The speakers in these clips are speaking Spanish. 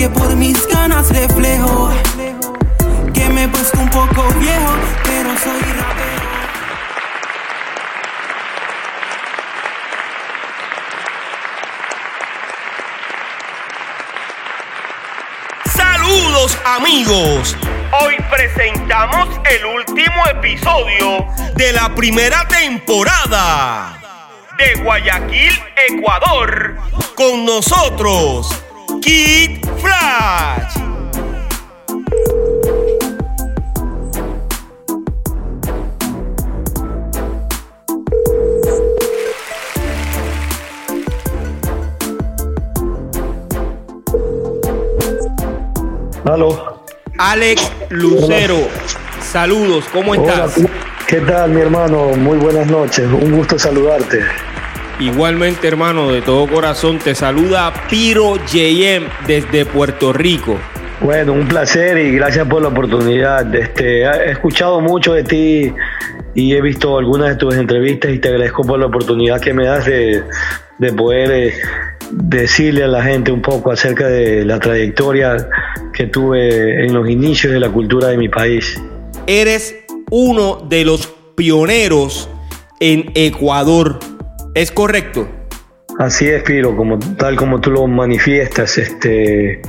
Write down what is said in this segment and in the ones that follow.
que por mis ganas reflejo que me he puesto un poco viejo, pero soy rapero. Saludos amigos. Hoy presentamos el último episodio de la primera temporada de Guayaquil, Ecuador. Con nosotros, Kid Flash. Aló. Alex Lucero. Saludos, ¿cómo Hola, estás? ¿qué tal, mi hermano? Muy buenas noches. Un gusto saludarte. Igualmente, hermano, de todo corazón, te saluda Piro JM desde Puerto Rico. Bueno, un placer y gracias por la oportunidad. Este, he escuchado mucho de ti y he visto algunas de tus entrevistas y te agradezco por la oportunidad que me das de, de poder eh, decirle a la gente un poco acerca de la trayectoria que tuve en los inicios de la cultura de mi país. Eres uno de los pioneros en Ecuador. ¿Es correcto? Así es, Piro, como tal como tú lo manifiestas, este,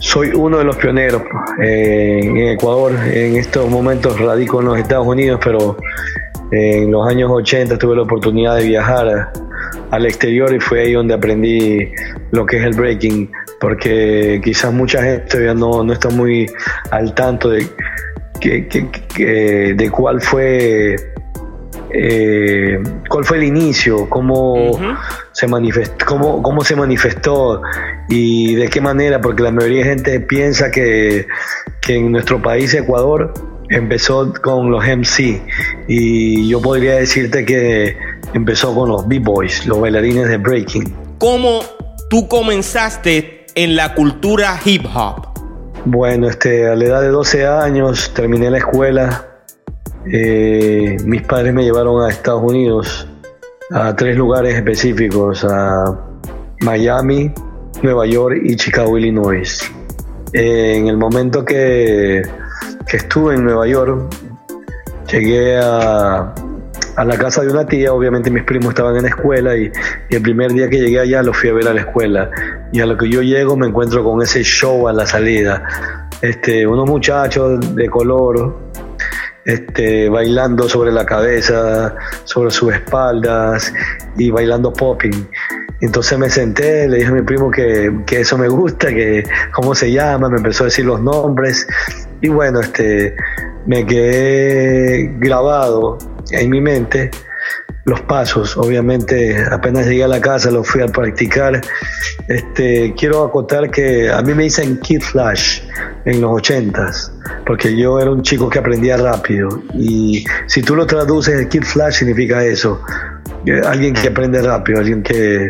soy uno de los pioneros eh, en Ecuador. En estos momentos radico en los Estados Unidos, pero en los años 80 tuve la oportunidad de viajar al exterior y fue ahí donde aprendí lo que es el breaking, porque quizás mucha gente todavía no, no está muy al tanto de, de cuál fue eh, cuál fue el inicio, cómo se manifestó, cómo, cómo se manifestó y de qué manera, porque la mayoría de gente piensa que, que en nuestro país, Ecuador, empezó con los MC y yo podría decirte que empezó con los B-Boys, los bailarines de breaking. ¿Cómo tú comenzaste en la cultura hip hop? Bueno, este, a la edad de 12 años terminé la escuela. Eh, mis padres me llevaron a Estados Unidos, a tres lugares específicos, a Miami, Nueva York y Chicago, Illinois. En el momento que, que estuve en Nueva York, llegué a, a la casa de una tía, obviamente mis primos estaban en la escuela y, y el primer día que llegué allá los fui a ver a la escuela. Y a lo que yo llego me encuentro con ese show a la salida. Este, unos muchachos de color este, bailando sobre la cabeza, sobre sus espaldas y bailando popping. Entonces me senté, le dije a mi primo que, que eso me gusta, que cómo se llama, me empezó a decir los nombres y bueno, este, me quedé grabado en mi mente los pasos. Obviamente, apenas llegué a la casa, los fui a practicar. Este, quiero acotar que a mí me dicen Kid Flash en los ochentas, porque yo era un chico que aprendía rápido. Y si tú lo traduces, Kid Flash significa eso. Alguien que aprende rápido, alguien que,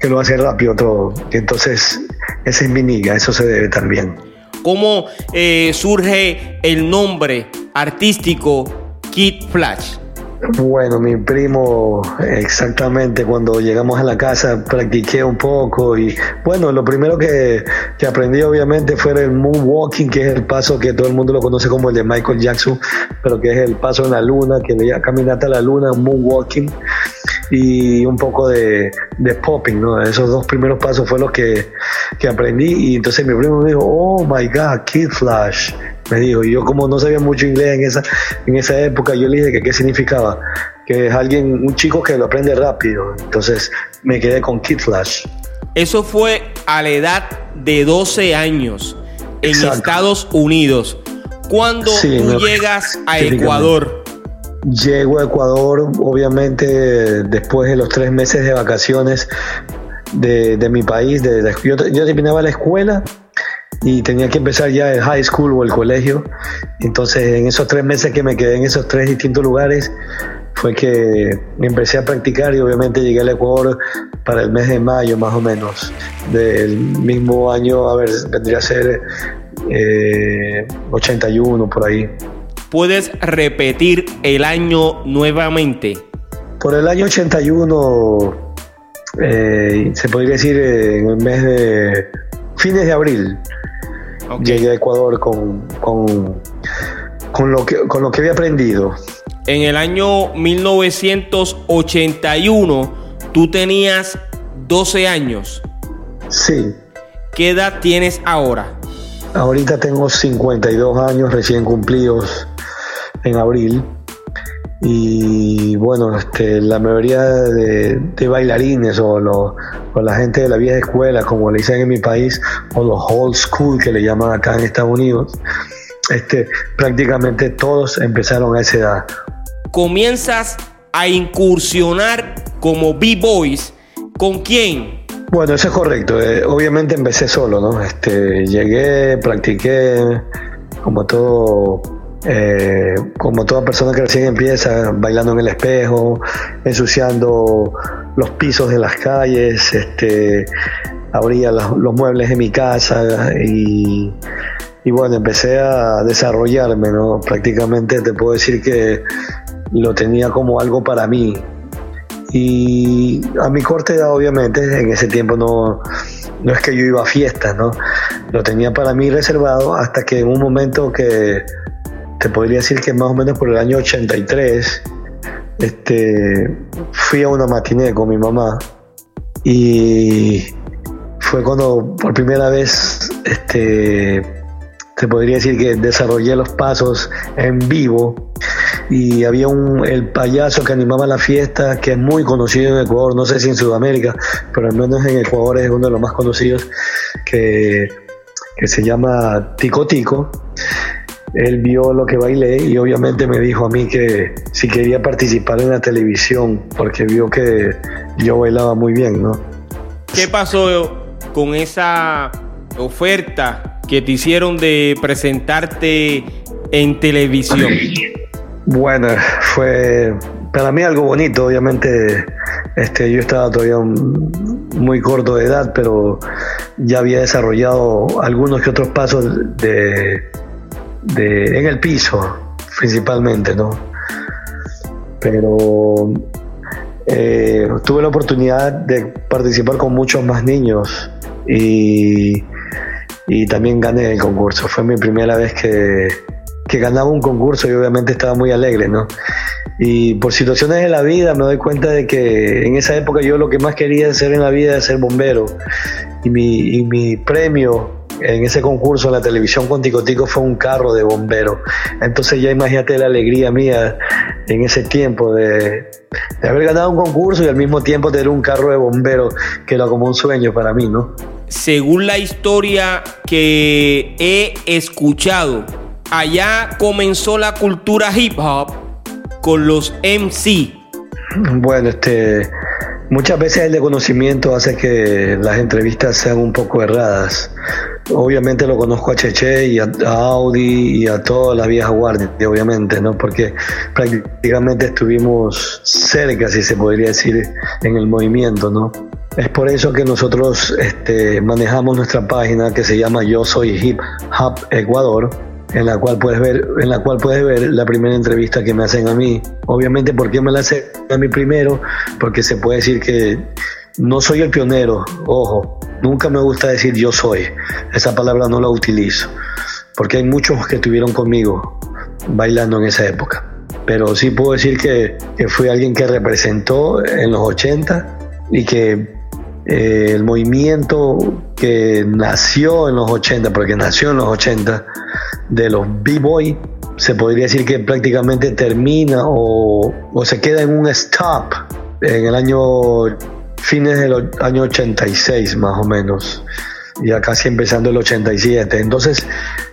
que lo hace rápido todo. Entonces, esa es mi niga, eso se debe también. ¿Cómo eh, surge el nombre artístico Kid Flash? Bueno, mi primo, exactamente, cuando llegamos a la casa practiqué un poco y bueno, lo primero que, que aprendí obviamente fue el moonwalking, que es el paso que todo el mundo lo conoce como el de Michael Jackson, pero que es el paso en la luna, que le caminata a la luna, moonwalking y un poco de, de popping, ¿no? Esos dos primeros pasos fue los que, que aprendí y entonces mi primo me dijo, oh my God, Kid Flash, me dijo, y yo como no sabía mucho inglés en esa, en esa época, yo le dije que qué significaba, que es alguien, un chico que lo aprende rápido, entonces me quedé con Kid Flash. Eso fue a la edad de 12 años en Exacto. Estados Unidos. Cuando Sí, tú llegas a. Ecuador, Llego a Ecuador, obviamente, después de los tres meses de vacaciones, de, mi país. De, yo, yo terminaba la escuela y tenía que empezar ya el high school o el colegio. Entonces, en esos tres meses que me quedé en esos tres distintos lugares, fue que empecé a practicar y obviamente llegué al Ecuador para el mes de mayo más o menos del mismo año, a ver, vendría a ser 81 eh, por ahí. ¿Puedes repetir el año nuevamente? Por el año 81, eh, se podría decir en el mes de fines de abril, llegué a Ecuador con, con, con, lo que, con lo que había aprendido. En el año 1981, tú tenías 12 años. Sí. ¿Qué edad tienes ahora? Ahorita tengo 52 años recién cumplidos en abril. Y bueno, este, la mayoría de, bailarines o, o, la gente de la vieja escuela, como le dicen en mi país, o los old school que le llaman acá en Estados Unidos, este, prácticamente todos empezaron a esa edad. Comienzas a incursionar como B-Boys. ¿Con quién? Bueno, eso es correcto. Eh, obviamente empecé solo, ¿no? Este, llegué, practiqué, como todo eh, como toda persona que recién empieza, bailando en el espejo, ensuciando los pisos de las calles, este, abría los, muebles de mi casa y, bueno, empecé a desarrollarme, ¿no? Prácticamente te puedo decir que lo tenía como algo para mí. Y a mi corta edad, obviamente, en ese tiempo no, no es que yo iba a fiestas, ¿no? Lo tenía para mí reservado hasta que en un momento que te podría decir que más o menos por el año 83, este, fui a una matiné con mi mamá y fue cuando por primera vez, este, te podría decir que desarrollé los pasos en vivo y había un, el payaso que animaba la fiesta, que es muy conocido en Ecuador, no sé si en Sudamérica, pero al menos en Ecuador es uno de los más conocidos, que, que se llama Tico Tico él vio lo que bailé y obviamente me dijo a mí que si quería participar en la televisión porque vio que yo bailaba muy bien, ¿no? ¿Qué pasó con esa oferta que te hicieron de presentarte en televisión? Bueno, fue para mí algo bonito, obviamente este, yo estaba todavía muy corto de edad, pero ya había desarrollado algunos que otros pasos de, de, en el piso, principalmente, ¿no? Pero eh, tuve la oportunidad de participar con muchos más niños y, y también gané el concurso. Fue mi primera vez que, que ganaba un concurso y obviamente estaba muy alegre, ¿no? Y por situaciones de la vida me doy cuenta de que en esa época yo lo que más quería hacer en la vida era ser bombero. Y mi, y mi premio en ese concurso en la televisión con Tico Tico fue un carro de bombero. Entonces ya imagínate la alegría mía en ese tiempo de, haber ganado un concurso y al mismo tiempo tener un carro de bombero, que era como un sueño para mí, ¿no? Según la historia que he escuchado, allá comenzó la cultura hip hop con los MC. Bueno, este Muchas veces el desconocimiento hace que las entrevistas sean un poco erradas. Obviamente lo conozco a Cheche y a, Audi y a toda la vieja guardia, obviamente, ¿no? Porque prácticamente estuvimos cerca, si se podría decir, en el movimiento, ¿no? Es por eso que nosotros este, manejamos nuestra página que se llama Yo Soy Hip Hop Ecuador en la cual puedes ver, en la cual puedes ver la primera entrevista que me hacen a mí. Obviamente, ¿por qué me la hacen a mí primero? Porque se puede decir que no soy el pionero, ojo, nunca me gusta decir yo soy, esa palabra no la utilizo, porque hay muchos que estuvieron conmigo bailando en esa época. Pero sí puedo decir que, que fui alguien que representó en los 80 y que eh, el movimiento que nació en los 80, porque nació en los 80, de los B-Boy, se podría decir que prácticamente termina o, se queda en un stop en el año, fines del año 86 más o menos, ya casi empezando el 87. Entonces,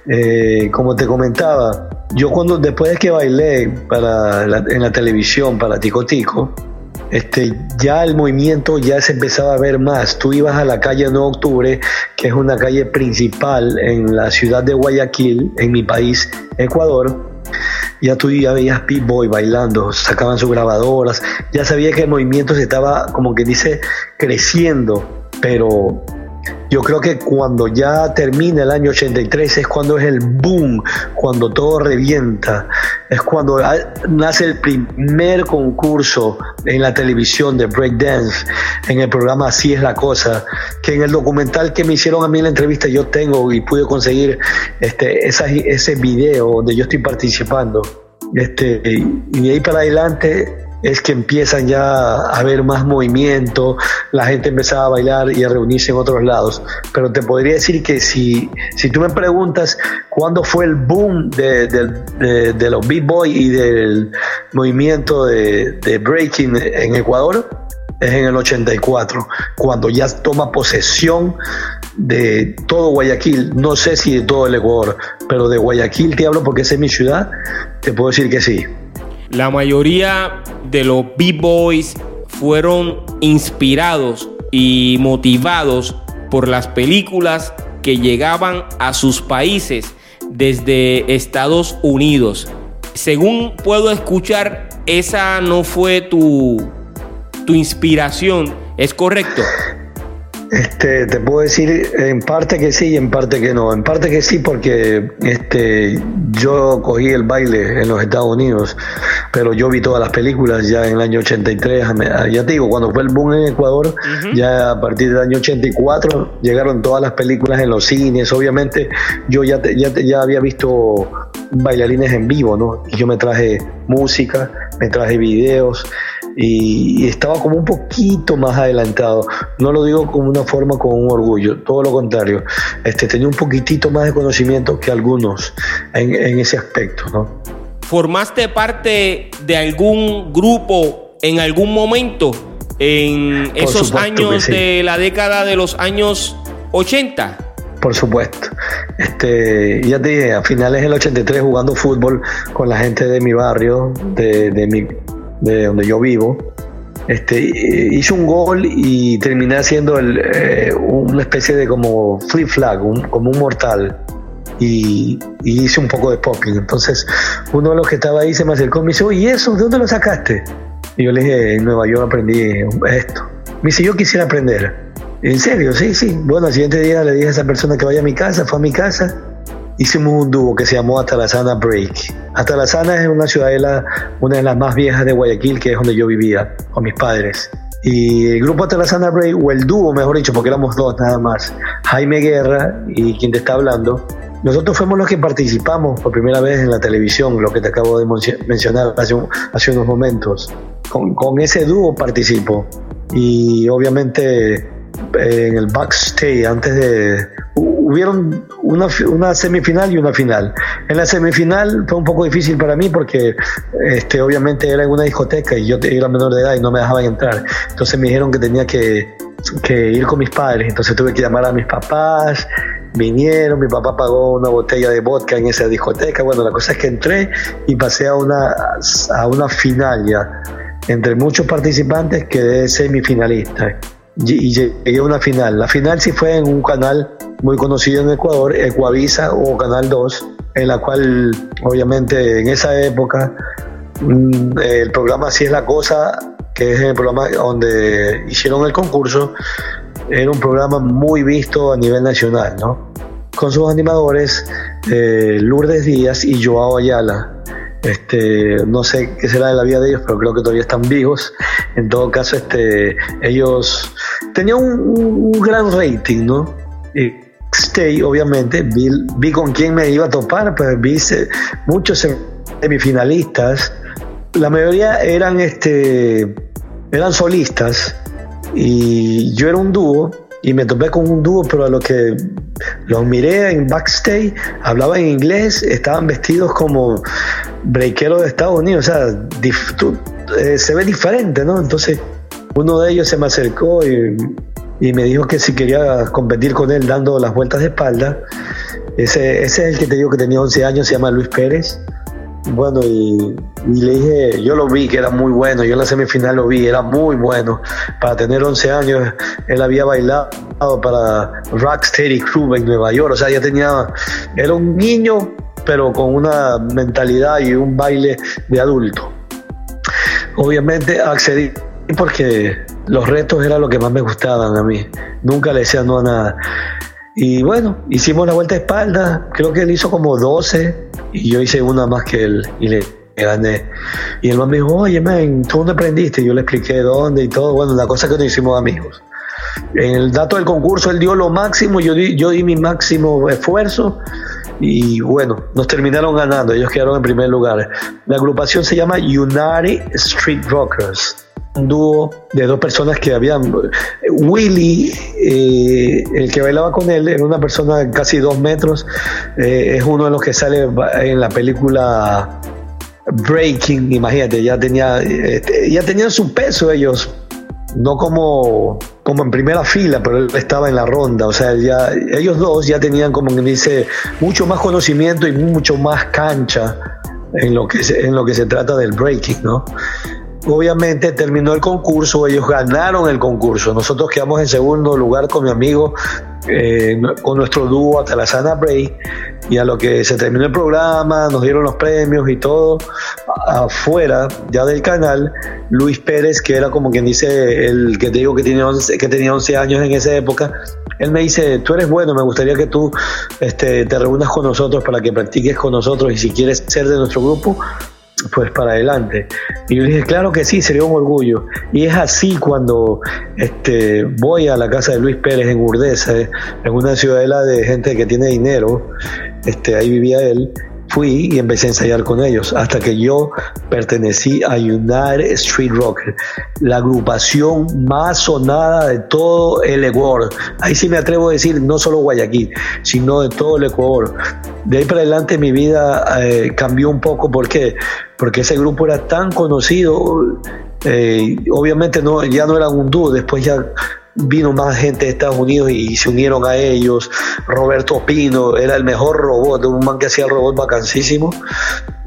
eh, como te comentaba, yo cuando después de que bailé para en la televisión para Tico Tico, este, ya el movimiento ya se empezaba a ver más. Tú ibas a la calle 9 de Octubre, que es una calle principal en la ciudad de Guayaquil, en mi país, Ecuador. Ya tú ya veías P-Boy bailando, sacaban sus grabadoras, ya sabía que el movimiento se estaba, como que dice, creciendo, pero yo creo que cuando ya termina el año 83 es cuando es el boom, cuando todo revienta, es cuando nace el primer concurso en la televisión de breakdance, en el programa Así es la cosa, que en el documental que me hicieron a mí en la entrevista yo tengo y pude conseguir este, ese video donde yo estoy participando. Este, y de ahí para adelante es que empiezan ya a haber más movimiento, la gente empezaba a bailar y a reunirse en otros lados. Pero te podría decir que si, si tú me preguntas cuándo fue el boom de, de, los B-Boy y del movimiento de, de breaking en Ecuador, es en el 84, cuando ya toma posesión de todo Guayaquil, no sé si de todo el Ecuador, pero de Guayaquil te hablo porque esa es mi ciudad, te puedo decir que sí. La mayoría de los B-Boys fueron inspirados y motivados por las películas que llegaban a sus países desde Estados Unidos. Según puedo escuchar, esa no fue tu, tu inspiración, ¿es correcto? Este, te puedo decir en parte que sí y en parte que no. En parte que sí porque este, yo cogí el baile en los Estados Unidos, pero yo vi todas las películas ya en el año 83. Ya te digo, cuando fue el boom en Ecuador, ya a partir del año 84 llegaron todas las películas en los cines. Obviamente yo ya, ya, ya había visto bailarines en vivo, ¿no? Y yo me traje música, me traje videos y, estaba como un poquito más adelantado. No lo digo como una forma con un orgullo, todo lo contrario. Este, tenía un poquitito más de conocimiento que algunos en, ese aspecto. ¿no? ¿Formaste parte de algún grupo en algún momento en esos años de la década de los años 80? Por supuesto. Este, ya te dije, a finales del 83 jugando fútbol con la gente de mi barrio, de, de mi de donde yo vivo, este, hice un gol y terminé haciendo eh, una especie de como flip flag, como un mortal. Y, hice un poco de popping. Entonces, uno de los que estaba ahí se me acercó y me dice, oye, ¿eso? ¿De dónde lo sacaste? Y yo le dije, en Nueva York aprendí esto. Me dice, yo quisiera aprender. ¿En serio? Sí, sí. Bueno, al siguiente día le dije a esa persona que vaya a mi casa, fue a mi casa hicimos un dúo que se llamó Atalasana Break. Atalasana es una ciudadela, una de las más viejas de Guayaquil, que es donde yo vivía con mis padres. Y el grupo Atalasana Break, o el dúo, mejor dicho, porque éramos dos nada más, Jaime Guerra y quien te está hablando, nosotros fuimos los que participamos por primera vez en la televisión, lo que te acabo de mencionar hace, hace unos momentos. Con, con ese dúo participo. Y obviamente en el backstage antes de hubieron una, una, semifinal y una final. En la semifinal fue un poco difícil para mí porque este, obviamente era en una discoteca y yo era menor de edad y no me dejaban entrar. Entonces me dijeron que tenía que, que ir con mis padres. Entonces tuve que llamar a mis papás, vinieron, mi papá pagó una botella de vodka en esa discoteca. Bueno, la cosa es que entré y pasé a una, a una final ya. Entre muchos participantes quedé semifinalista y llegué a una final. La final sí fue en un canal muy conocido en Ecuador, Ecuavisa o Canal 2, en la cual obviamente en esa época mm, el programa Así es la cosa, que es el programa donde hicieron el concurso, era un programa muy visto a nivel nacional, ¿no? Con sus animadores eh, Lourdes Díaz y Joao Ayala. Este, no sé qué será de la vida de ellos, pero creo que todavía están vivos. En todo caso, este, ellos tenían un, gran rating, ¿no? Y Stay, obviamente, vi, vi, con quién me iba a topar, pues vi muchos semifinalistas. La mayoría eran, este, eran solistas y yo era un dúo y me topé con un dúo, pero a lo que los miré en backstage, hablaban inglés, estaban vestidos como breakeros de Estados Unidos, o sea, eh, se ve diferente, ¿no? Entonces, uno de ellos se me acercó y, me dijo que si quería competir con él dando las vueltas de espalda. Ese, ese es el que te digo que tenía 11 años, se llama Luis Pérez. Bueno, y, le dije, yo lo vi que era muy bueno, yo en la semifinal lo vi, era muy bueno. Para tener 11 años, él había bailado para Rocksteady Club en Nueva York, o sea, ya tenía, era un niño, pero con una mentalidad y un baile de adulto. Obviamente accedí porque los retos eran lo que más me gustaban a mí. Nunca le decía no a nada. Y bueno, hicimos la vuelta de espalda. Creo que él hizo como 12 y yo hice una más que él y le gané. Y man me dijo, oye, man, ¿tú dónde aprendiste? Y yo le expliqué dónde y todo. Bueno, la cosa es que nos hicimos amigos. En el dato del concurso él dio lo máximo, yo di, yo di mi máximo esfuerzo y bueno, nos terminaron ganando, ellos quedaron en primer lugar. La agrupación se llama United Street Rockers, un dúo de dos personas que habían... Willy, eh, el que bailaba con él, era una persona de casi dos metros, eh, es uno de los que sale en la película Breaking, imagínate, ya tenía, este, ya tenían su peso ellos no como, como en primera fila, pero él estaba en la ronda. O sea, ya, ellos dos ya tenían, como que dice, mucho más conocimiento y mucho más cancha en lo que en lo que se trata del breaking, ¿no? Obviamente terminó el concurso, ellos ganaron el concurso. Nosotros quedamos en segundo lugar con mi amigo, eh, con nuestro dúo Atalasana Bray. Y a lo que se terminó el programa, nos dieron los premios y todo, afuera ya del canal, Luis Pérez, que era como quien dice el que te digo que, tiene 11, que tenía 11 años en esa época, él me dice, tú eres bueno, me gustaría que tú este, te reúnas con nosotros para que practiques con nosotros y si quieres ser de nuestro grupo, pues para adelante. Y yo dije, claro que sí, sería un orgullo. Y es así cuando este, voy a la casa de Luis Pérez en Urdesa, en una ciudadela de gente que tiene dinero, este, ahí vivía él, fui y empecé a ensayar con ellos hasta que yo pertenecí a United Street Rock, la agrupación más sonada de todo el Ecuador. Ahí sí me atrevo a decir no solo Guayaquil, sino de todo el Ecuador. De ahí para adelante mi vida eh, cambió un poco porque porque ese grupo era tan conocido. Eh, obviamente no, ya no era un dúo, después ya vino más gente de Estados Unidos y se unieron a ellos. Roberto Pino era el mejor robot, un man que hacía el robot vacancísimo.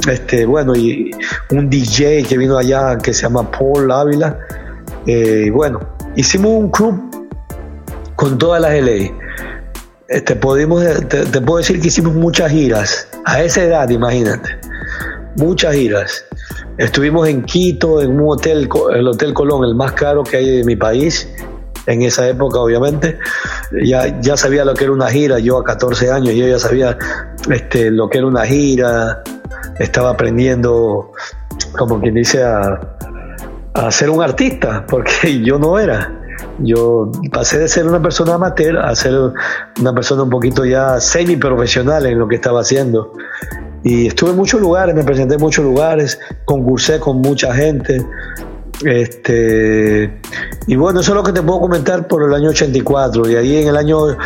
Este, bueno, y un DJ que vino allá que se llama Paul Ávila. Eh, bueno, hicimos un club con todas las LA. Este, podemos, te, te, puedo decir que hicimos muchas giras. A esa edad, imagínate. Muchas giras. Estuvimos en Quito, en un hotel, el Hotel Colón, el más caro que hay de mi país en esa época, obviamente. Ya, ya sabía lo que era una gira, yo a 14 años, yo ya sabía este, lo que era una gira, estaba aprendiendo, como quien dice, a, a ser un artista, porque yo no era. Yo pasé de ser una persona amateur a ser una persona un poquito ya semi profesional en lo que estaba haciendo. Y estuve en muchos lugares, me presenté en muchos lugares, concursé con mucha gente, este, y bueno, eso es lo que te puedo comentar por el año 84. Y ahí en el año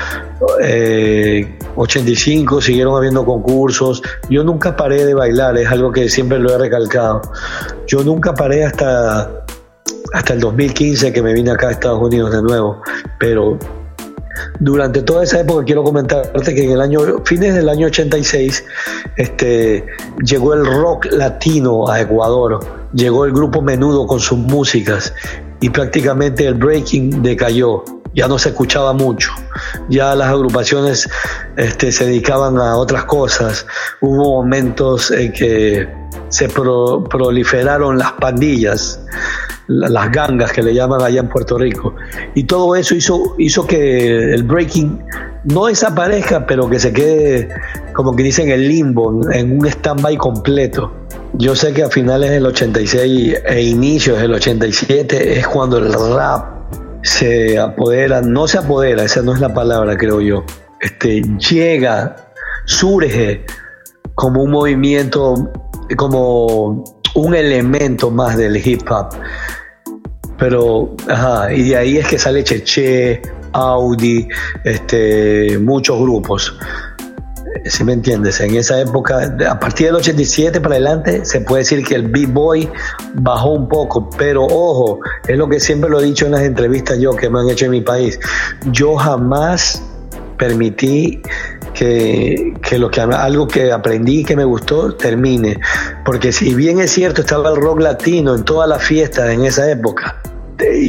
85 eh, siguieron habiendo concursos. Yo nunca paré de bailar, es algo que siempre lo he recalcado. Yo nunca paré hasta, hasta el 2015 que me vine acá a Estados Unidos de nuevo. Pero durante toda esa época quiero comentarte que en el año fines del año 86 este llegó el rock latino a Ecuador. Llegó el grupo Menudo con sus músicas y prácticamente el breaking decayó. Ya no se escuchaba mucho, ya las agrupaciones este, se dedicaban a otras cosas, hubo momentos en que se proliferaron las pandillas, las gangas que le llaman allá en Puerto Rico. Y todo eso hizo, hizo que el breaking no desaparezca, pero que se quede, como que dicen, en limbo, en un stand-by completo. Yo sé que a finales del 86 e inicios del 87 es cuando el rap se apodera, no se apodera, esa no es la palabra, creo yo, este, llega, surge como un movimiento, como un elemento más del hip hop. Pero, ajá, y de ahí es que sale Cheche, Audi, este, muchos grupos. Si me entiendes, en esa época, a partir del 87 para adelante, se puede decir que el B-Boy bajó un poco, pero ojo, es lo que siempre lo he dicho en las entrevistas yo que me han hecho en mi país. Yo jamás permití que, que, lo que algo que aprendí que me gustó termine. Porque si bien es cierto, estaba el rock latino en todas las fiestas en esa época.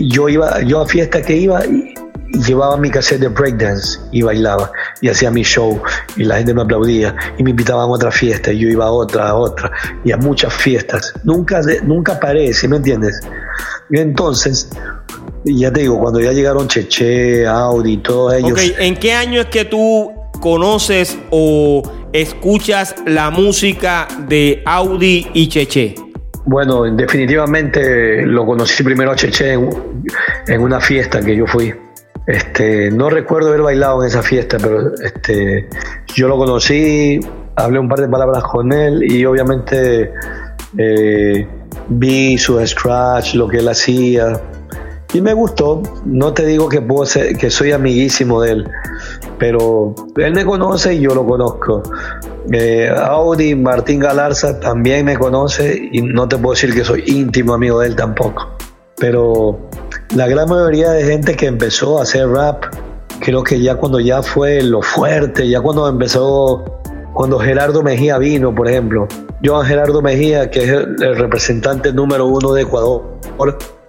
Yo iba, yo a fiestas que iba y, llevaba mi cassette de breakdance y bailaba y hacía mi show y la gente me aplaudía y me invitaban a otra fiesta y yo iba a otra, a otra y a muchas fiestas. Nunca, nunca paré, ¿sí me entiendes? Y entonces, ya te digo, cuando ya llegaron Cheche, Audi, todos ellos. ¿en qué año es que tú conoces o escuchas la música de Audi y Cheche? Bueno, definitivamente lo conocí primero a Cheche en, una fiesta que yo fui. Este, no recuerdo haber bailado en esa fiesta, pero este, yo lo conocí, hablé un par de palabras con él y obviamente eh, vi su scratch, lo que él hacía, y me gustó. No te digo que, puedo ser, que soy amiguísimo de él, pero él me conoce y yo lo conozco. Eh, Audi, Martín Galarza también me conoce y no te puedo decir que soy íntimo amigo de él tampoco. Pero la gran mayoría de gente que empezó a hacer rap, creo que ya cuando ya fue lo fuerte, ya cuando empezó, cuando Gerardo Mejía vino, por ejemplo, Joan Gerardo Mejía, que es el representante número uno de Ecuador,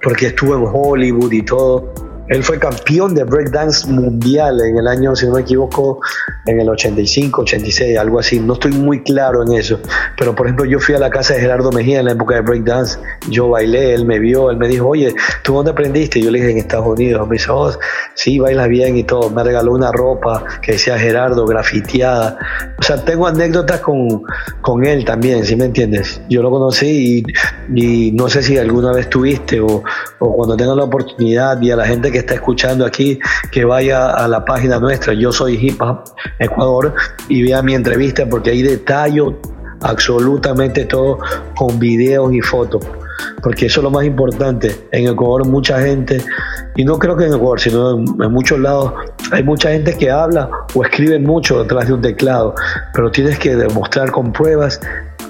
porque estuvo en Hollywood y todo. Él fue campeón de breakdance mundial en el año, si no me equivoco, en el 85, 86, algo así. No estoy muy claro en eso. Pero, por ejemplo, yo fui a la casa de Gerardo Mejía en la época de breakdance. Yo bailé, él me vio, él me dijo, oye, ¿tú dónde aprendiste? Yo le dije, en Estados Unidos. Me dice, oh, sí, bailas bien y todo. Me regaló una ropa que decía Gerardo, grafiteada. O sea, tengo anécdotas con, con él también, ¿sí me entiendes? Yo lo conocí y, no sé si alguna vez tuviste o, o cuando tengas la oportunidad y a la gente que está escuchando aquí que vaya a la página nuestra, yo soy Hip Hop Ecuador, y vea mi entrevista porque ahí detallo absolutamente todo con videos y fotos. Porque eso es lo más importante. En Ecuador mucha gente, y no creo que en Ecuador, sino en, en muchos lados, hay mucha gente que habla o escribe mucho detrás de un teclado, pero tienes que demostrar con pruebas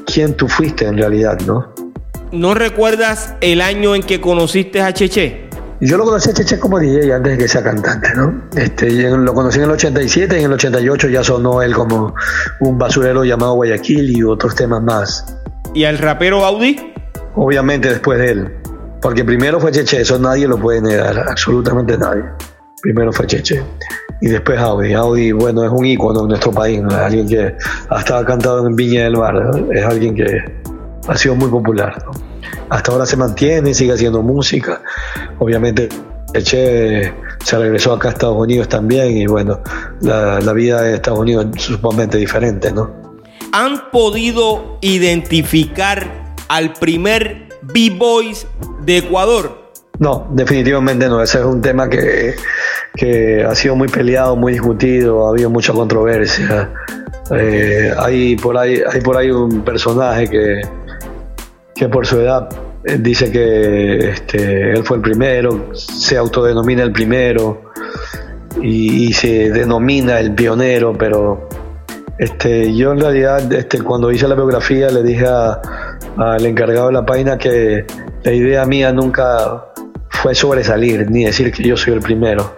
quién tú fuiste en realidad, ¿no? ¿No recuerdas el año en que conociste a Cheche? Yo lo conocí a Cheche como DJ antes de que sea cantante, ¿no? Este, lo conocí en el 87 y en el 88 ya sonó él como un basurero llamado Guayaquil y otros temas más. ¿Y al rapero Audi? Obviamente después de él. Porque primero fue Cheche, eso nadie lo puede negar, absolutamente nadie. Primero fue Cheche. Y después Audi. Audi, bueno, es un ícono en nuestro país, ¿no? es alguien que ha estado cantado en Viña del Mar, es alguien que ha sido muy popular. Hasta ahora se mantiene, sigue haciendo música. Obviamente Eche se regresó acá a Estados Unidos también y bueno, la, vida de Estados Unidos es sumamente diferente, ¿no? ¿Han podido identificar al primer B-Boys de Ecuador? No, definitivamente no. Ese es un tema que, que ha sido muy peleado, muy discutido, ha habido mucha controversia. Eh, hay, por ahí, hay por ahí un personaje que, que por su edad eh, dice que este, él fue el primero, se autodenomina el primero y, se denomina el pionero, pero este, yo en realidad este, cuando hice la biografía le dije al encargado de la página que la idea mía nunca fue sobresalir ni decir que yo soy el primero,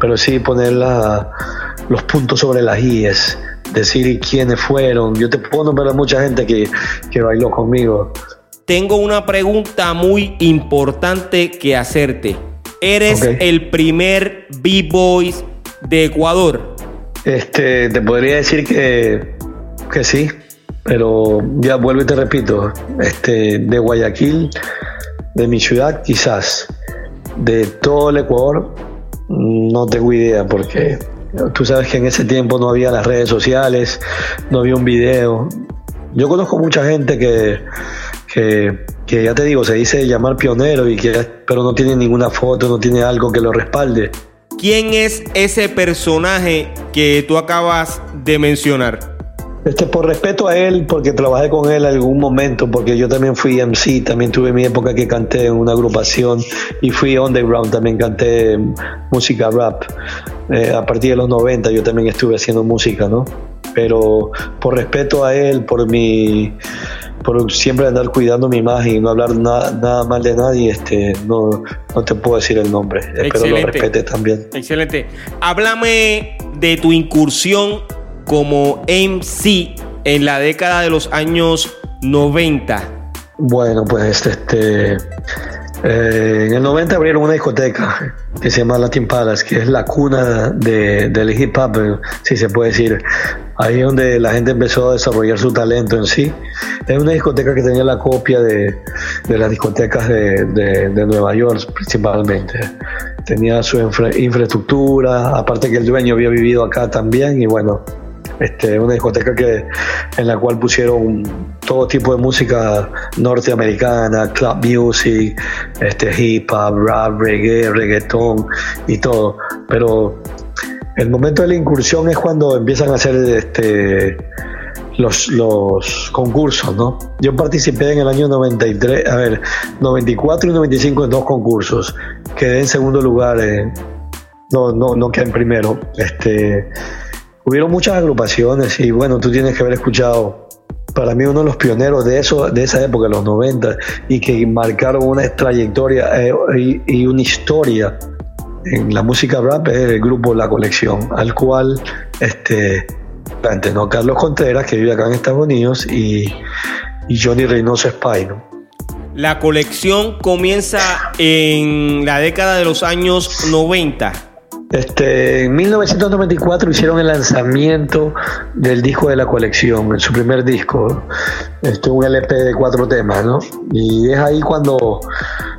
pero sí poner los puntos sobre las IES, decir quiénes fueron. Yo te puedo nombrar a mucha gente que, que bailó conmigo tengo una pregunta muy importante que hacerte. ¿Eres el primer B-Boy de Ecuador? Este, te podría decir que, que sí, pero ya vuelvo y te repito, este, de Guayaquil, de mi ciudad quizás, de todo el Ecuador, no tengo idea porque tú sabes que en ese tiempo no había las redes sociales, no había un video. Yo conozco mucha gente que que, ya te digo, se dice llamar pionero, y que, pero no tiene ninguna foto, no tiene algo que lo respalde. ¿Quién es ese personaje que tú acabas de mencionar? Este, por respeto a él, porque trabajé con él algún momento, porque yo también fui MC, también tuve mi época que canté en una agrupación y fui underground, también canté música rap. Eh, a partir de los 90 yo también estuve haciendo música, ¿no? Pero por respeto a él, por mi por siempre andar cuidando mi imagen y no hablar nada mal de nadie, este, no, no te puedo decir el nombre. Espero lo respetes también. Excelente. Háblame de tu incursión como MC en la década de los años 90? Bueno, pues este, eh, en el 90 abrieron una discoteca que se llama Latin Palace, que es la cuna de, del hip hop, si se puede decir. Ahí es donde la gente empezó a desarrollar su talento en sí. Es una discoteca que tenía la copia de, de las discotecas de, de, Nueva York principalmente. Tenía su infraestructura, aparte que el dueño había vivido acá también y bueno, este, una discoteca que, en la cual pusieron todo tipo de música norteamericana, club music, este, hip hop, rap, reggae, reggaeton y todo. Pero el momento de la incursión es cuando empiezan a hacer este, los, los concursos, ¿no? Yo participé en el año 93, a ver, 94 y 95 en dos concursos. Quedé en segundo lugar, no, no, no quedé en primero. Este, hubieron muchas agrupaciones y bueno, tú tienes que haber escuchado para mí uno de los pioneros de eso de esa época, los 90, y que marcaron una trayectoria eh, y, una historia en la música rap es el grupo La Colección, al cual este ¿no? Carlos Contreras, que vive acá en Estados Unidos, y, Johnny Reynoso Spy, La colección comienza en la década de los años 90 este, en 1994 hicieron el lanzamiento del disco de la colección, en su primer disco, este, un LP de cuatro temas, ¿no? Y es ahí cuando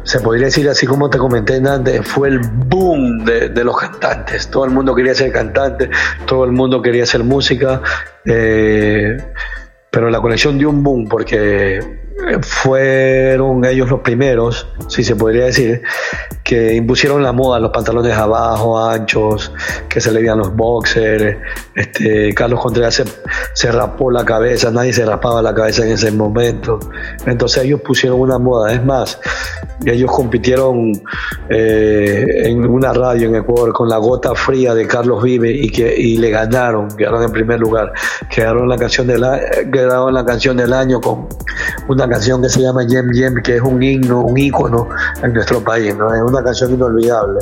se podría decir, así como te comenté antes, fue el boom de, los cantantes. Todo el mundo quería ser cantante, todo el mundo quería hacer música, eh, pero la colección dio un boom porque fueron ellos los primeros, si se podría decir, que impusieron la moda, los pantalones abajo, anchos, que se le veían los boxers. Este, Carlos Contreras se, rapó la cabeza, nadie se rapaba la cabeza en ese momento. Entonces ellos pusieron una moda. Es más, ellos compitieron eh, en una radio en Ecuador con la gota fría de Carlos Vive y que y le ganaron, quedaron en primer lugar, quedaron la canción quedaron la canción del año con una canción que se llama Yem Yem, que es un himno, un ícono en nuestro país, ¿no? Es una canción inolvidable.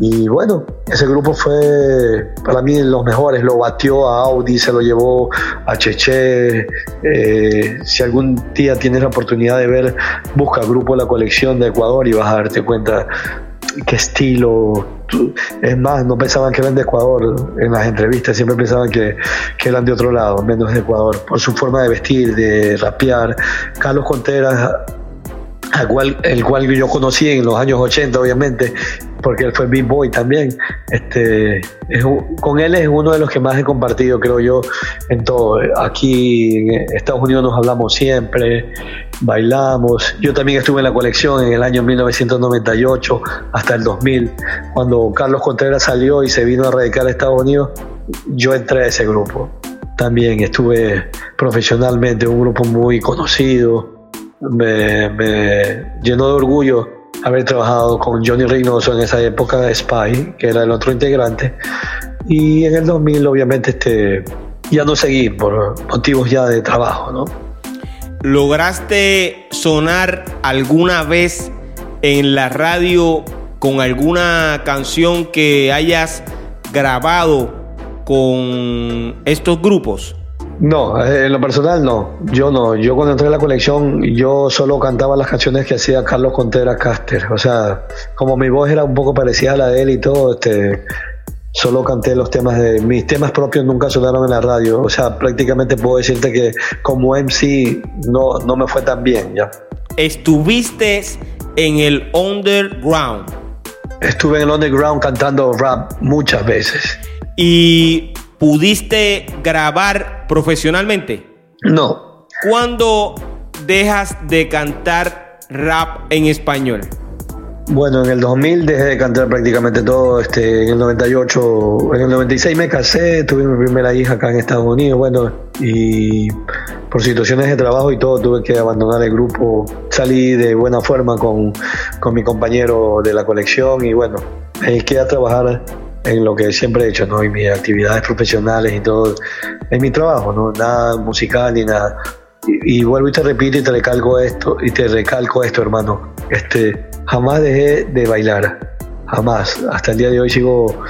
Y bueno, ese grupo fue para mí los mejores, lo batió a Audi, se lo llevó a Cheche. Eh, si algún día tienes la oportunidad de ver, busca grupo La Colección de Ecuador y vas a darte cuenta qué estilo. Es más, no pensaban que eran de Ecuador en las entrevistas, siempre pensaban que, que eran de otro lado, menos de Ecuador, por su forma de vestir, de rapear. Carlos Contreras cual, el cual yo conocí en los años 80, obviamente, porque él fue Big Boy también. Este, con él es uno de los que más he compartido, creo yo, en todo. Aquí en Estados Unidos nos hablamos siempre, bailamos. Yo también estuve en la colección en el año 1998 hasta el 2000, cuando Carlos Contreras salió y se vino a radicar a Estados Unidos. Yo entré a ese grupo. También estuve profesionalmente, un grupo muy conocido, me, llenó de orgullo haber trabajado con Johnny Reynoso en esa época de Spy, que era el otro integrante. Y en el 2000, obviamente, este, ya no seguí por motivos ya de trabajo, ¿no? ¿Lograste sonar alguna vez en la radio con alguna canción que hayas grabado con estos grupos? No, eh, en lo personal no. Yo no. Yo cuando entré a la colección, yo solo cantaba las canciones que hacía Carlos Contreras Caster. O sea, como mi voz era un poco parecida a la de él y todo, este, solo canté los temas de mis temas propios nunca sonaron en la radio. O sea, prácticamente puedo decirte que como MC no, no me fue tan bien ya. Estuviste en el underground. Estuve en el underground cantando rap muchas veces. Y ¿Pudiste grabar profesionalmente? No. ¿Cuándo dejas de cantar rap en español? Bueno, en el 2000 dejé de cantar prácticamente todo. Este, en el 98, en el 96 me casé, tuve mi primera hija acá en Estados Unidos. Bueno, y por situaciones de trabajo y todo tuve que abandonar el grupo. Salí de buena forma con, con mi compañero de la colección y bueno, me quedé a trabajar en lo que siempre he hecho, ¿no? En mis actividades profesionales y todo, en mi trabajo, ¿no? Nada musical ni nada. Y, vuelvo y te repito y te recalco esto, y te recalco esto, hermano. Este, jamás dejé de bailar, jamás. Hasta el día de hoy sigo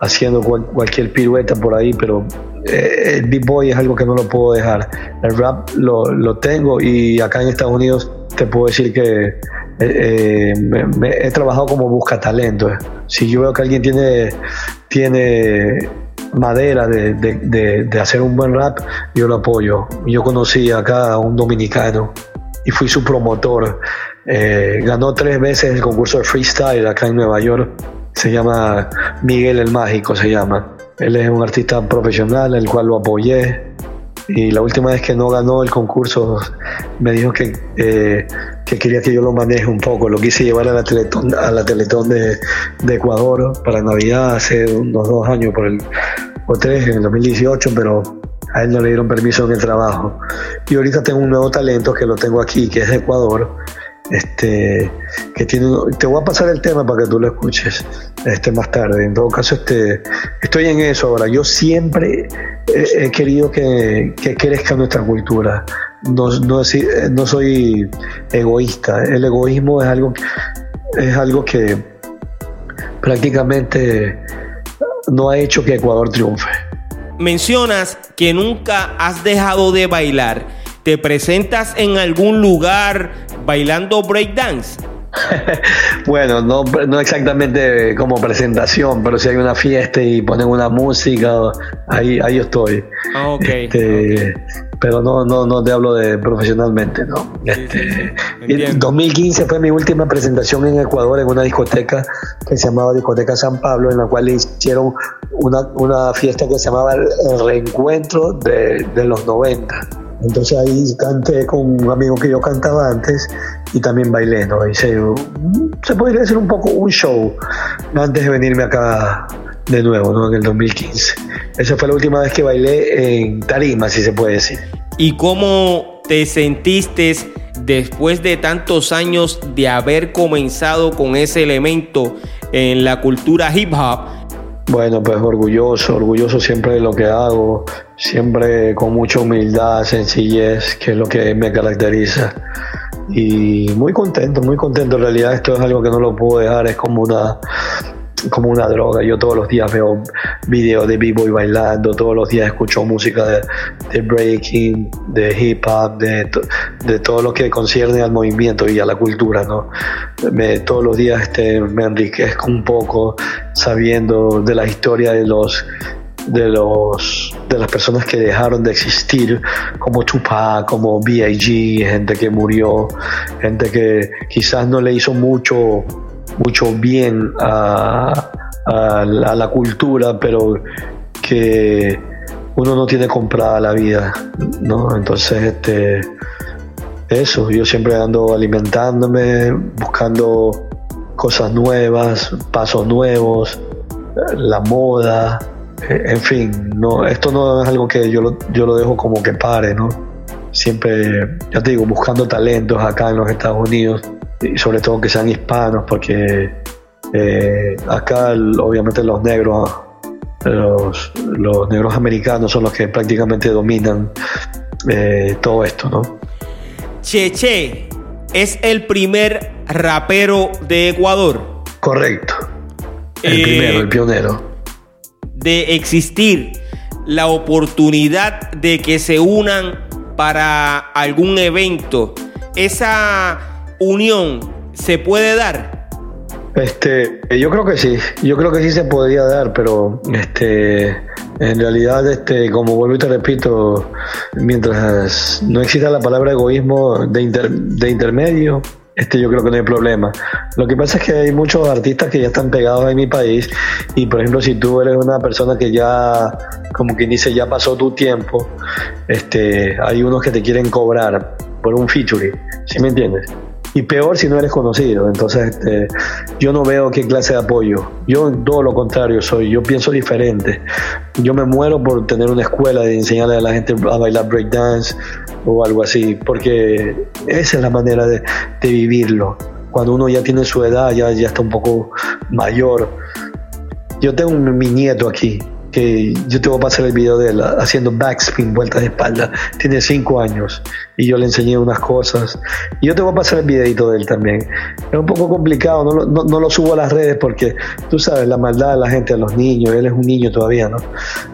haciendo cualquier pirueta por ahí, pero eh, el b-boy es algo que no lo puedo dejar. El rap lo, lo tengo y acá en Estados Unidos te puedo decir que eh, me, he trabajado como busca talento. Si yo veo que alguien tiene, tiene madera de, de, de, hacer un buen rap, yo lo apoyo. Yo conocí acá a un dominicano y fui su promotor. Eh, ganó tres veces el concurso de freestyle acá en Nueva York. Se llama Miguel el Mágico, se llama. Él es un artista profesional, el cual lo apoyé. Y la última vez que no ganó el concurso, me dijo que, eh, que quería que yo lo maneje un poco. Lo quise llevar a la Teletón, a la Teletón de, Ecuador para Navidad hace unos dos años, por el, o tres, en el 2018, pero a él no le dieron permiso en el trabajo. Y ahorita tengo un nuevo talento que lo tengo aquí, que es de Ecuador, este, que tiene, te voy a pasar el tema para que tú lo escuches este, más tarde. En todo caso, este, estoy en eso ahora. Yo siempre he, querido que, que, crezca nuestra cultura. No, no, no, soy egoísta. El egoísmo es algo, es algo que prácticamente no ha hecho que Ecuador triunfe. Mencionas que nunca has dejado de bailar. ¿Te presentas en algún lugar bailando breakdance? bueno, no, no exactamente como presentación, pero si hay una fiesta y ponen una música, ahí, ahí estoy. Ah, este, pero no, no, no te hablo de profesionalmente, ¿no? Este, 2015 fue mi última presentación en Ecuador en una discoteca que se llamaba Discoteca San Pablo, en la cual hicieron una, una fiesta que se llamaba el Reencuentro de, de los 90 entonces ahí canté con un amigo que yo cantaba antes y también bailé, ¿no? Hice, se podría decir un poco un show antes de venirme acá de nuevo, ¿no? En el 2015. Esa fue la última vez que bailé en tarima, si se puede decir. ¿Y cómo te sentiste después de tantos años de haber comenzado con ese elemento en la cultura hip hop? Bueno, pues orgulloso, orgulloso siempre de lo que hago, siempre con mucha humildad, sencillez, que es lo que me caracteriza. Y muy contento, muy contento. En realidad esto es algo que no lo puedo dejar, es como una, como una droga. Yo todos los días veo videos de b-boy bailando, todos los días escucho música de, breaking, de hip hop, de, de, todo lo que concierne al movimiento y a la cultura, ¿no? Me, todos los días este, me enriquezco un poco sabiendo de la historia de los de los de las personas que dejaron de existir como Tupac, como B.I.G., gente que murió, gente que quizás no le hizo mucho mucho bien a, la, cultura, pero que uno no tiene comprada la vida, ¿no? Entonces, este, eso, yo siempre ando alimentándome, buscando cosas nuevas, pasos nuevos, la moda, en fin, no, esto no es algo que yo lo, yo lo dejo como que pare, ¿no? Siempre, ya te digo, buscando talentos acá en los Estados Unidos y sobre todo que sean hispanos, porque eh, acá obviamente los negros, los, los, negros americanos son los que prácticamente dominan eh, todo esto, ¿no? Cheche es el primer rapero de Ecuador. Correcto. El eh, primero, el pionero. De existir la oportunidad de que se unan para algún evento, esa unión se puede dar? Este, yo creo que sí, yo creo que sí se podría dar, pero este, en realidad, este, como vuelvo y te repito, mientras no exista la palabra egoísmo de, de intermedio, este, yo creo que no hay problema. Lo que pasa es que hay muchos artistas que ya están pegados en mi país y, por ejemplo, si tú eres una persona que ya, como quien dice, ya pasó tu tiempo, este, hay unos que te quieren cobrar por un featuring, ¿sí me entiendes? Y peor si no eres conocido. Entonces, este, yo no veo qué clase de apoyo. Yo todo lo contrario soy, yo pienso diferente. Yo me muero por tener una escuela de enseñarle a la gente a bailar breakdance o algo así, porque esa es la manera de, vivirlo. Cuando uno ya tiene su edad, ya, ya está un poco mayor. Yo tengo mi nieto aquí que yo te voy a pasar el video de él haciendo backspin, vueltas de espalda. Tiene cinco años y yo le enseñé unas cosas. Y yo te voy a pasar el videito de él también. Es un poco complicado, no, no, no, lo subo a las redes porque tú sabes la maldad de la gente, a los niños. Él es un niño todavía, ¿no?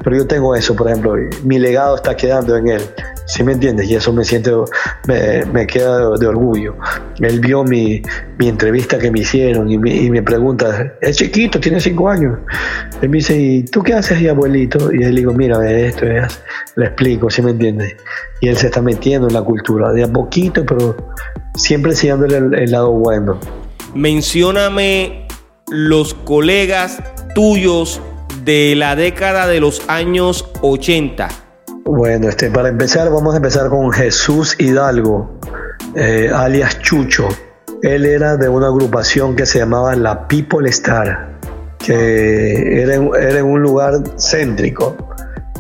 Pero yo tengo eso, por ejemplo. Mi legado está quedando en él. ¿Sí me entiendes? Y eso me siento, me, queda de, orgullo. Él vio mi, mi, entrevista que me hicieron y me, y pregunta, es chiquito, tiene cinco años. Él me dice, ¿y tú qué haces ahí, abuelito? Y él digo, mira, esto, es. le explico, ¿sí me entiendes? Y él se está metiendo en la cultura, de a poquito, pero siempre enseñándole el, el lado bueno. Mencióname los colegas tuyos de la década de los años 80 bueno, este, para empezar, vamos a empezar con Jesús Hidalgo, eh, alias Chucho. Él era de una agrupación que se llamaba La People Star, que era, era en un lugar céntrico.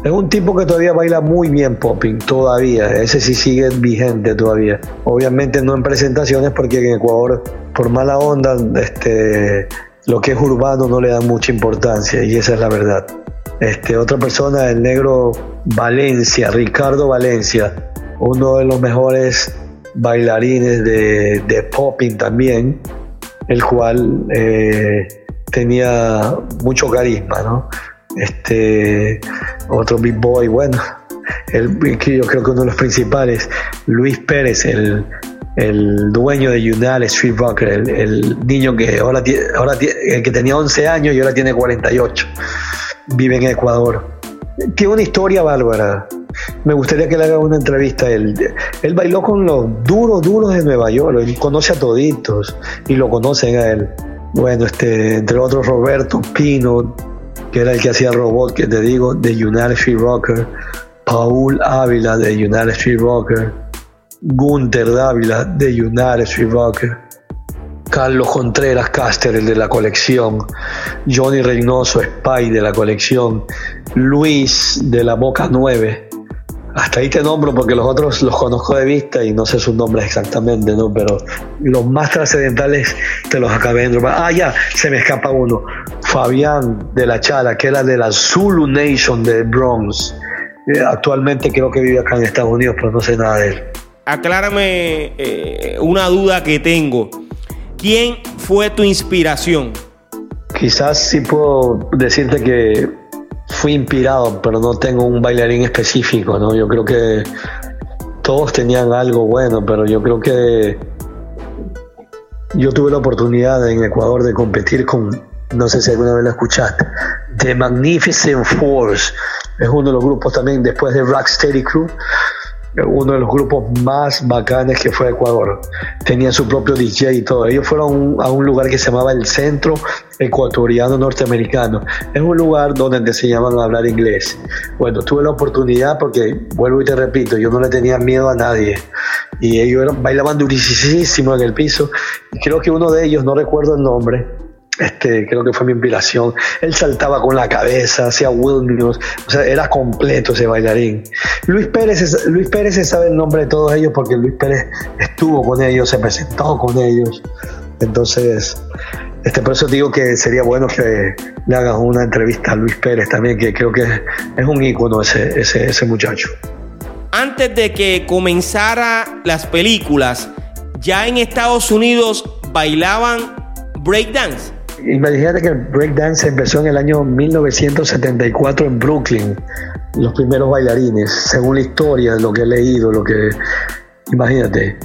Es un tipo que todavía baila muy bien popping, todavía. Ese sí sigue vigente todavía. Obviamente no en presentaciones porque en Ecuador, por mala onda, este, lo que es urbano no le da mucha importancia y esa es la verdad. Este, otra persona, el negro Valencia, Ricardo Valencia, uno de los mejores bailarines de, de popping también, el cual eh, tenía mucho carisma, ¿no? Este, otro big boy, bueno, el, yo creo que uno de los principales, Luis Pérez, el, el dueño de United Street Rocker, el, el, niño que ahora, ahora el que tenía 11 años y ahora tiene 48 vive en Ecuador. Tiene una historia bárbara. Me gustaría que le haga una entrevista a él. Él bailó con los duros, duros de Nueva York. Él conoce a toditos y lo conocen a él. Bueno, este, entre otros Roberto Pino, que era el que hacía robot, que te digo, de United Street Rocker. Paul Ávila de United Street Rocker. Gunther Dávila de United Street Rocker. Carlos Contreras Caster, el de la colección, Johnny Reynoso, Spy de la colección, Luis de la Boca 9. Hasta ahí te nombro porque los otros los conozco de vista y no sé sus nombres exactamente, ¿no? Pero los más trascendentales te los acabé de. Ah, ya, se me escapa uno. Fabián de la Chala, que era de la Zulu Nation de Bronx. Eh, actualmente creo que vive acá en Estados Unidos, pero no sé nada de él. Aclárame eh, una duda que tengo. ¿Quién fue tu inspiración? Quizás sí puedo decirte que fui inspirado, pero no tengo un bailarín específico, ¿no? Yo creo que todos tenían algo bueno, pero yo creo que yo tuve la oportunidad en Ecuador de competir con, no sé si alguna vez lo escuchaste, The Magnificent Force. Es uno de los grupos también después de Rocksteady Crew uno de los grupos más bacanes que fue Ecuador. Tenía su propio DJ y todo. Ellos fueron a un lugar que se llamaba el Centro Ecuatoriano Norteamericano. Es un lugar donde enseñaban a hablar inglés. Bueno, tuve la oportunidad porque, vuelvo y te repito, yo no le tenía miedo a nadie. Y ellos bailaban durísimo en el piso. Y creo que uno de ellos, no recuerdo el nombre, este, creo que fue mi inspiración. Él saltaba con la cabeza, hacía wilderness, o sea, era completo ese bailarín. Luis Pérez, Luis Pérez sabe el nombre de todos ellos porque Luis Pérez estuvo con ellos, se presentó con ellos. Entonces, este, por eso digo que sería bueno que le hagas una entrevista a Luis Pérez también, que creo que es un ícono ese, ese, ese muchacho. Antes de que comenzara las películas, ya en Estados Unidos bailaban breakdance. Imagínate que el breakdance empezó en el año 1974 en Brooklyn. Los primeros bailarines, según la historia, lo que he leído, lo que. Imagínate.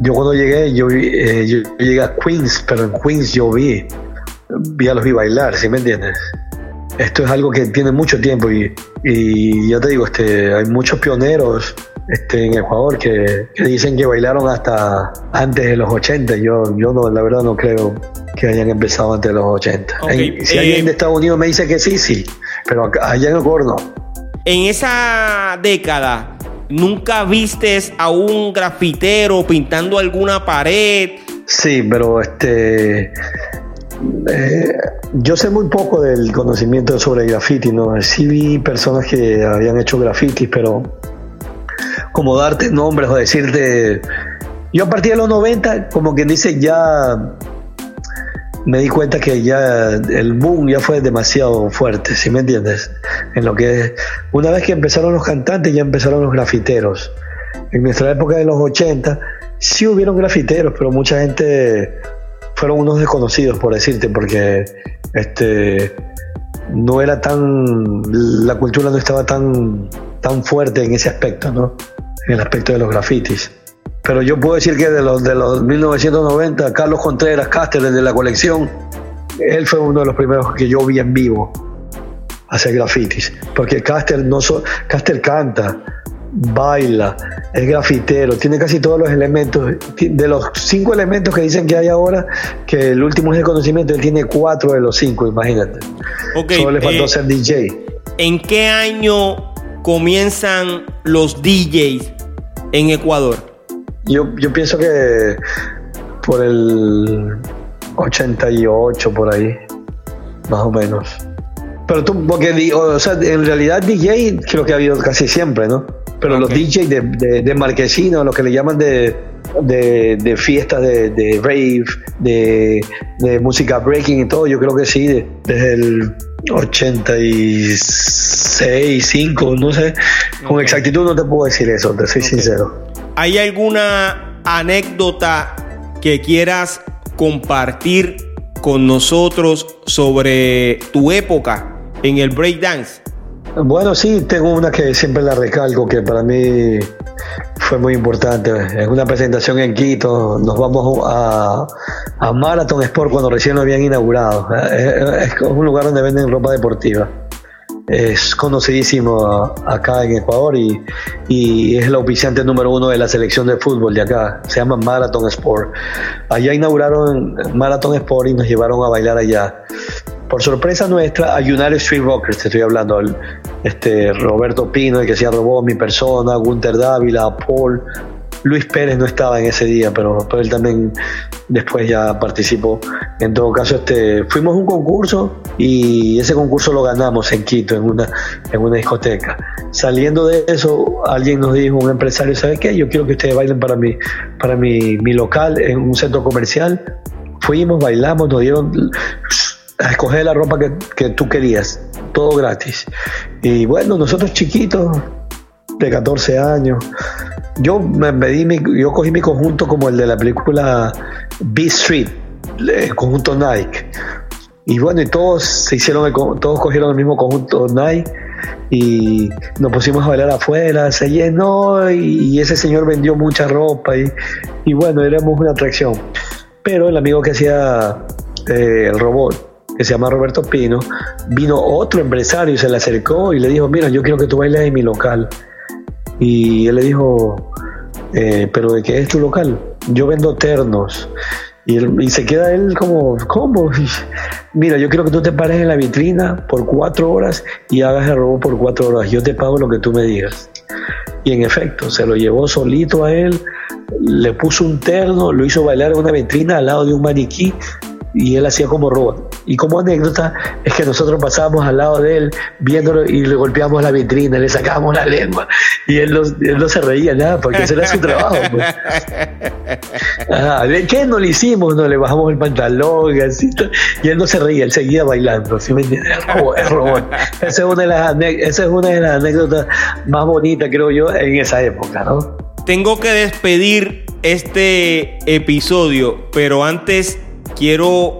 Yo cuando llegué, yo, eh, yo llegué a Queens, pero en Queens yo vi, vi a los vi bailar, ¿sí me entiendes? Esto es algo que tiene mucho tiempo y, y ya te digo, este, hay muchos pioneros este, en Ecuador que, dicen que bailaron hasta antes de los 80. Yo, yo no, la verdad no creo que hayan empezado antes de los 80. si alguien de eh, Estados Unidos me dice que sí, sí, pero allá en Ecuador no. En esa década, ¿nunca vistes a un grafitero pintando alguna pared? Sí, pero este... Eh, yo sé muy poco del conocimiento sobre el graffiti, ¿no? Sí vi personas que habían hecho grafitis, pero como darte nombres o decirte. Yo a partir de los 90, como quien dice, ya me di cuenta que ya el boom ya fue demasiado fuerte, ¿sí me entiendes? En lo que una vez que empezaron los cantantes ya empezaron los grafiteros. En nuestra época de los 80 sí hubieron grafiteros, pero mucha gente fueron unos desconocidos por decirte, porque este no era tan la cultura no estaba tan tan fuerte en ese aspecto, ¿no? En el aspecto de los grafitis. Pero yo puedo decir que de los, de los 1990, Carlos Contreras Caster, de la colección, él fue uno de los primeros que yo vi en vivo hacer grafitis. Porque Caster, no so, Caster canta, baila, es grafitero, tiene casi todos los elementos. De los cinco elementos que dicen que hay ahora, que el último es el conocimiento, él tiene cuatro de los cinco, imagínate. Solo le faltó eh, ser DJ. ¿En qué año comienzan los DJs en Ecuador? Yo, yo pienso que por el 88, por ahí, más o menos. Pero tú, porque, o sea, en realidad DJ creo que ha habido casi siempre, ¿no? Pero los DJ de, de, de, marquesino, lo que le llaman de, de, de fiestas de, de rave, de, de, música breaking y todo, yo creo que sí, desde el 86, 5, no sé, con exactitud no te puedo decir eso, te soy sincero. ¿Hay alguna anécdota que quieras compartir con nosotros sobre tu época en el breakdance? Bueno, sí, tengo una que siempre la recalco, que para mí fue muy importante. En una presentación en Quito, nos vamos a, a Marathon Sport cuando recién lo habían inaugurado. Es un lugar donde venden ropa deportiva es conocidísimo acá en Ecuador y, y, es el oficiante número uno de la selección de fútbol de acá. Se llama Marathon Sport. Allá inauguraron Marathon Sport y nos llevaron a bailar allá. Por sorpresa nuestra, a United Street Rockers, te estoy hablando, este, Roberto Pino, el que se robó mi persona, Gunter Dávila, Paul, Luis Pérez no estaba en ese día, pero, pero él también después ya participó. En todo caso, este, fuimos a un concurso y ese concurso lo ganamos en Quito, en una, en una discoteca. Saliendo de eso, alguien nos dijo, un empresario, ¿sabe qué? Yo quiero que ustedes bailen para mi, para mi, mi local en un centro comercial. Fuimos, bailamos, nos dieron a escoger la ropa que, que tú querías, todo gratis. Y bueno, nosotros chiquitos, de 14 años, yo me mi, yo cogí mi conjunto como el de la película B Street, el conjunto Nike. Y bueno, y todos se hicieron, todos cogieron el mismo conjunto Nike y nos pusimos a bailar afuera, se llenó y, ese señor vendió mucha ropa y, y, bueno, éramos una atracción. Pero el amigo que hacía eh, el robot, que se llama Roberto Pino, vino otro empresario y se le acercó y le dijo, mira, yo quiero que tú bailes en mi local. Y él le dijo, eh, ¿pero de qué es tu local? Yo vendo ternos. Y, se queda él como, ¿cómo? Mira, yo quiero que tú te pares en la vitrina por cuatro horas y hagas el robo por cuatro horas. Yo te pago lo que tú me digas. Y en efecto, se lo llevó solito a él, le puso un terno, lo hizo bailar en una vitrina al lado de un maniquí y él hacía como robot. Y como anécdota es que nosotros pasábamos al lado de él viéndolo y le golpeamos la vitrina, le sacábamos la lengua y él no, él no se reía nada porque ese era su trabajo. Pues. ¿Qué no le hicimos? No le bajamos el pantalón y así, y él no se reía, él seguía bailando. ¿sí me entiendes? Es robot. Esa es, una de las, esa es una de las anécdotas más bonitas, creo yo, en esa época. ¿no? Tengo que despedir este episodio, pero antes quiero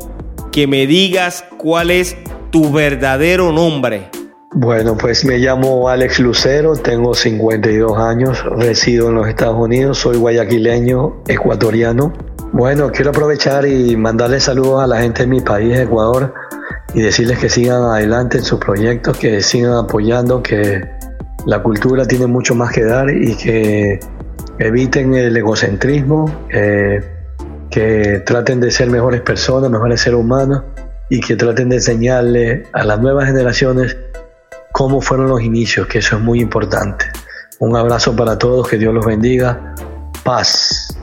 que me digas cuál es tu verdadero nombre. Bueno, pues me llamo Alex Lucero, tengo 52 años, resido en los Estados Unidos, soy guayaquileño, ecuatoriano. Bueno, quiero aprovechar y mandarle saludos a la gente de mi país, Ecuador, y decirles que sigan adelante en sus proyectos, que sigan apoyando, que la cultura tiene mucho más que dar y que eviten el egocentrismo. Eh, que traten de ser mejores personas, mejores seres humanos y que traten de enseñarle a las nuevas generaciones cómo fueron los inicios, que eso es muy importante. Un abrazo para todos, que Dios los bendiga, paz.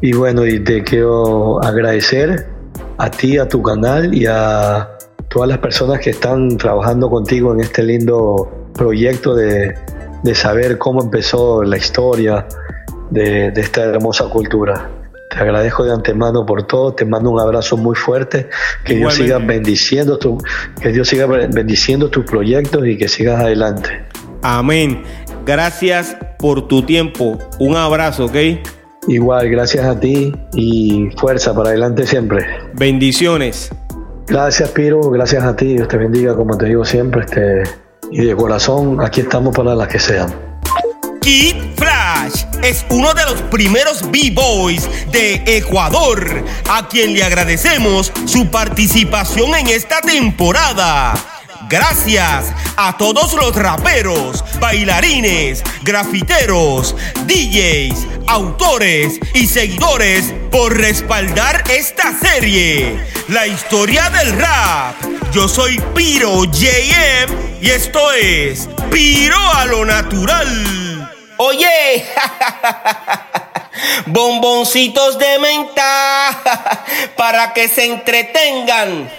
Y bueno, y te quiero agradecer a ti, a tu canal y a todas las personas que están trabajando contigo en este lindo proyecto de, de saber cómo empezó la historia de, de esta hermosa cultura. Te agradezco de antemano por todo, te mando un abrazo muy fuerte, que Dios siga bendiciendo tu, que Dios siga bendiciendo tus proyectos y que sigas adelante. Amén. Gracias por tu tiempo. Un abrazo, ¿ok? Igual, gracias a ti y fuerza para adelante siempre. Bendiciones. Gracias, Piro, gracias a ti. Dios te bendiga, como te digo siempre. Este, y de corazón, aquí estamos para las que sean. Kid Flash es uno de los primeros B-Boys de Ecuador, a quien le agradecemos su participación en esta temporada. Gracias a todos los raperos, bailarines, grafiteros, DJs, autores y seguidores por respaldar esta serie. La historia del rap. Yo soy Piro JM y esto es Piro a lo natural. Oye, bomboncitos de menta para que se entretengan.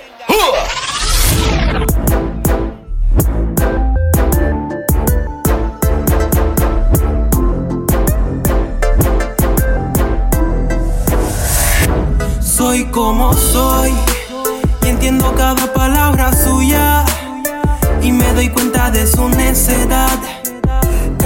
soy como soy y entiendo cada palabra suya y me doy cuenta de su necedad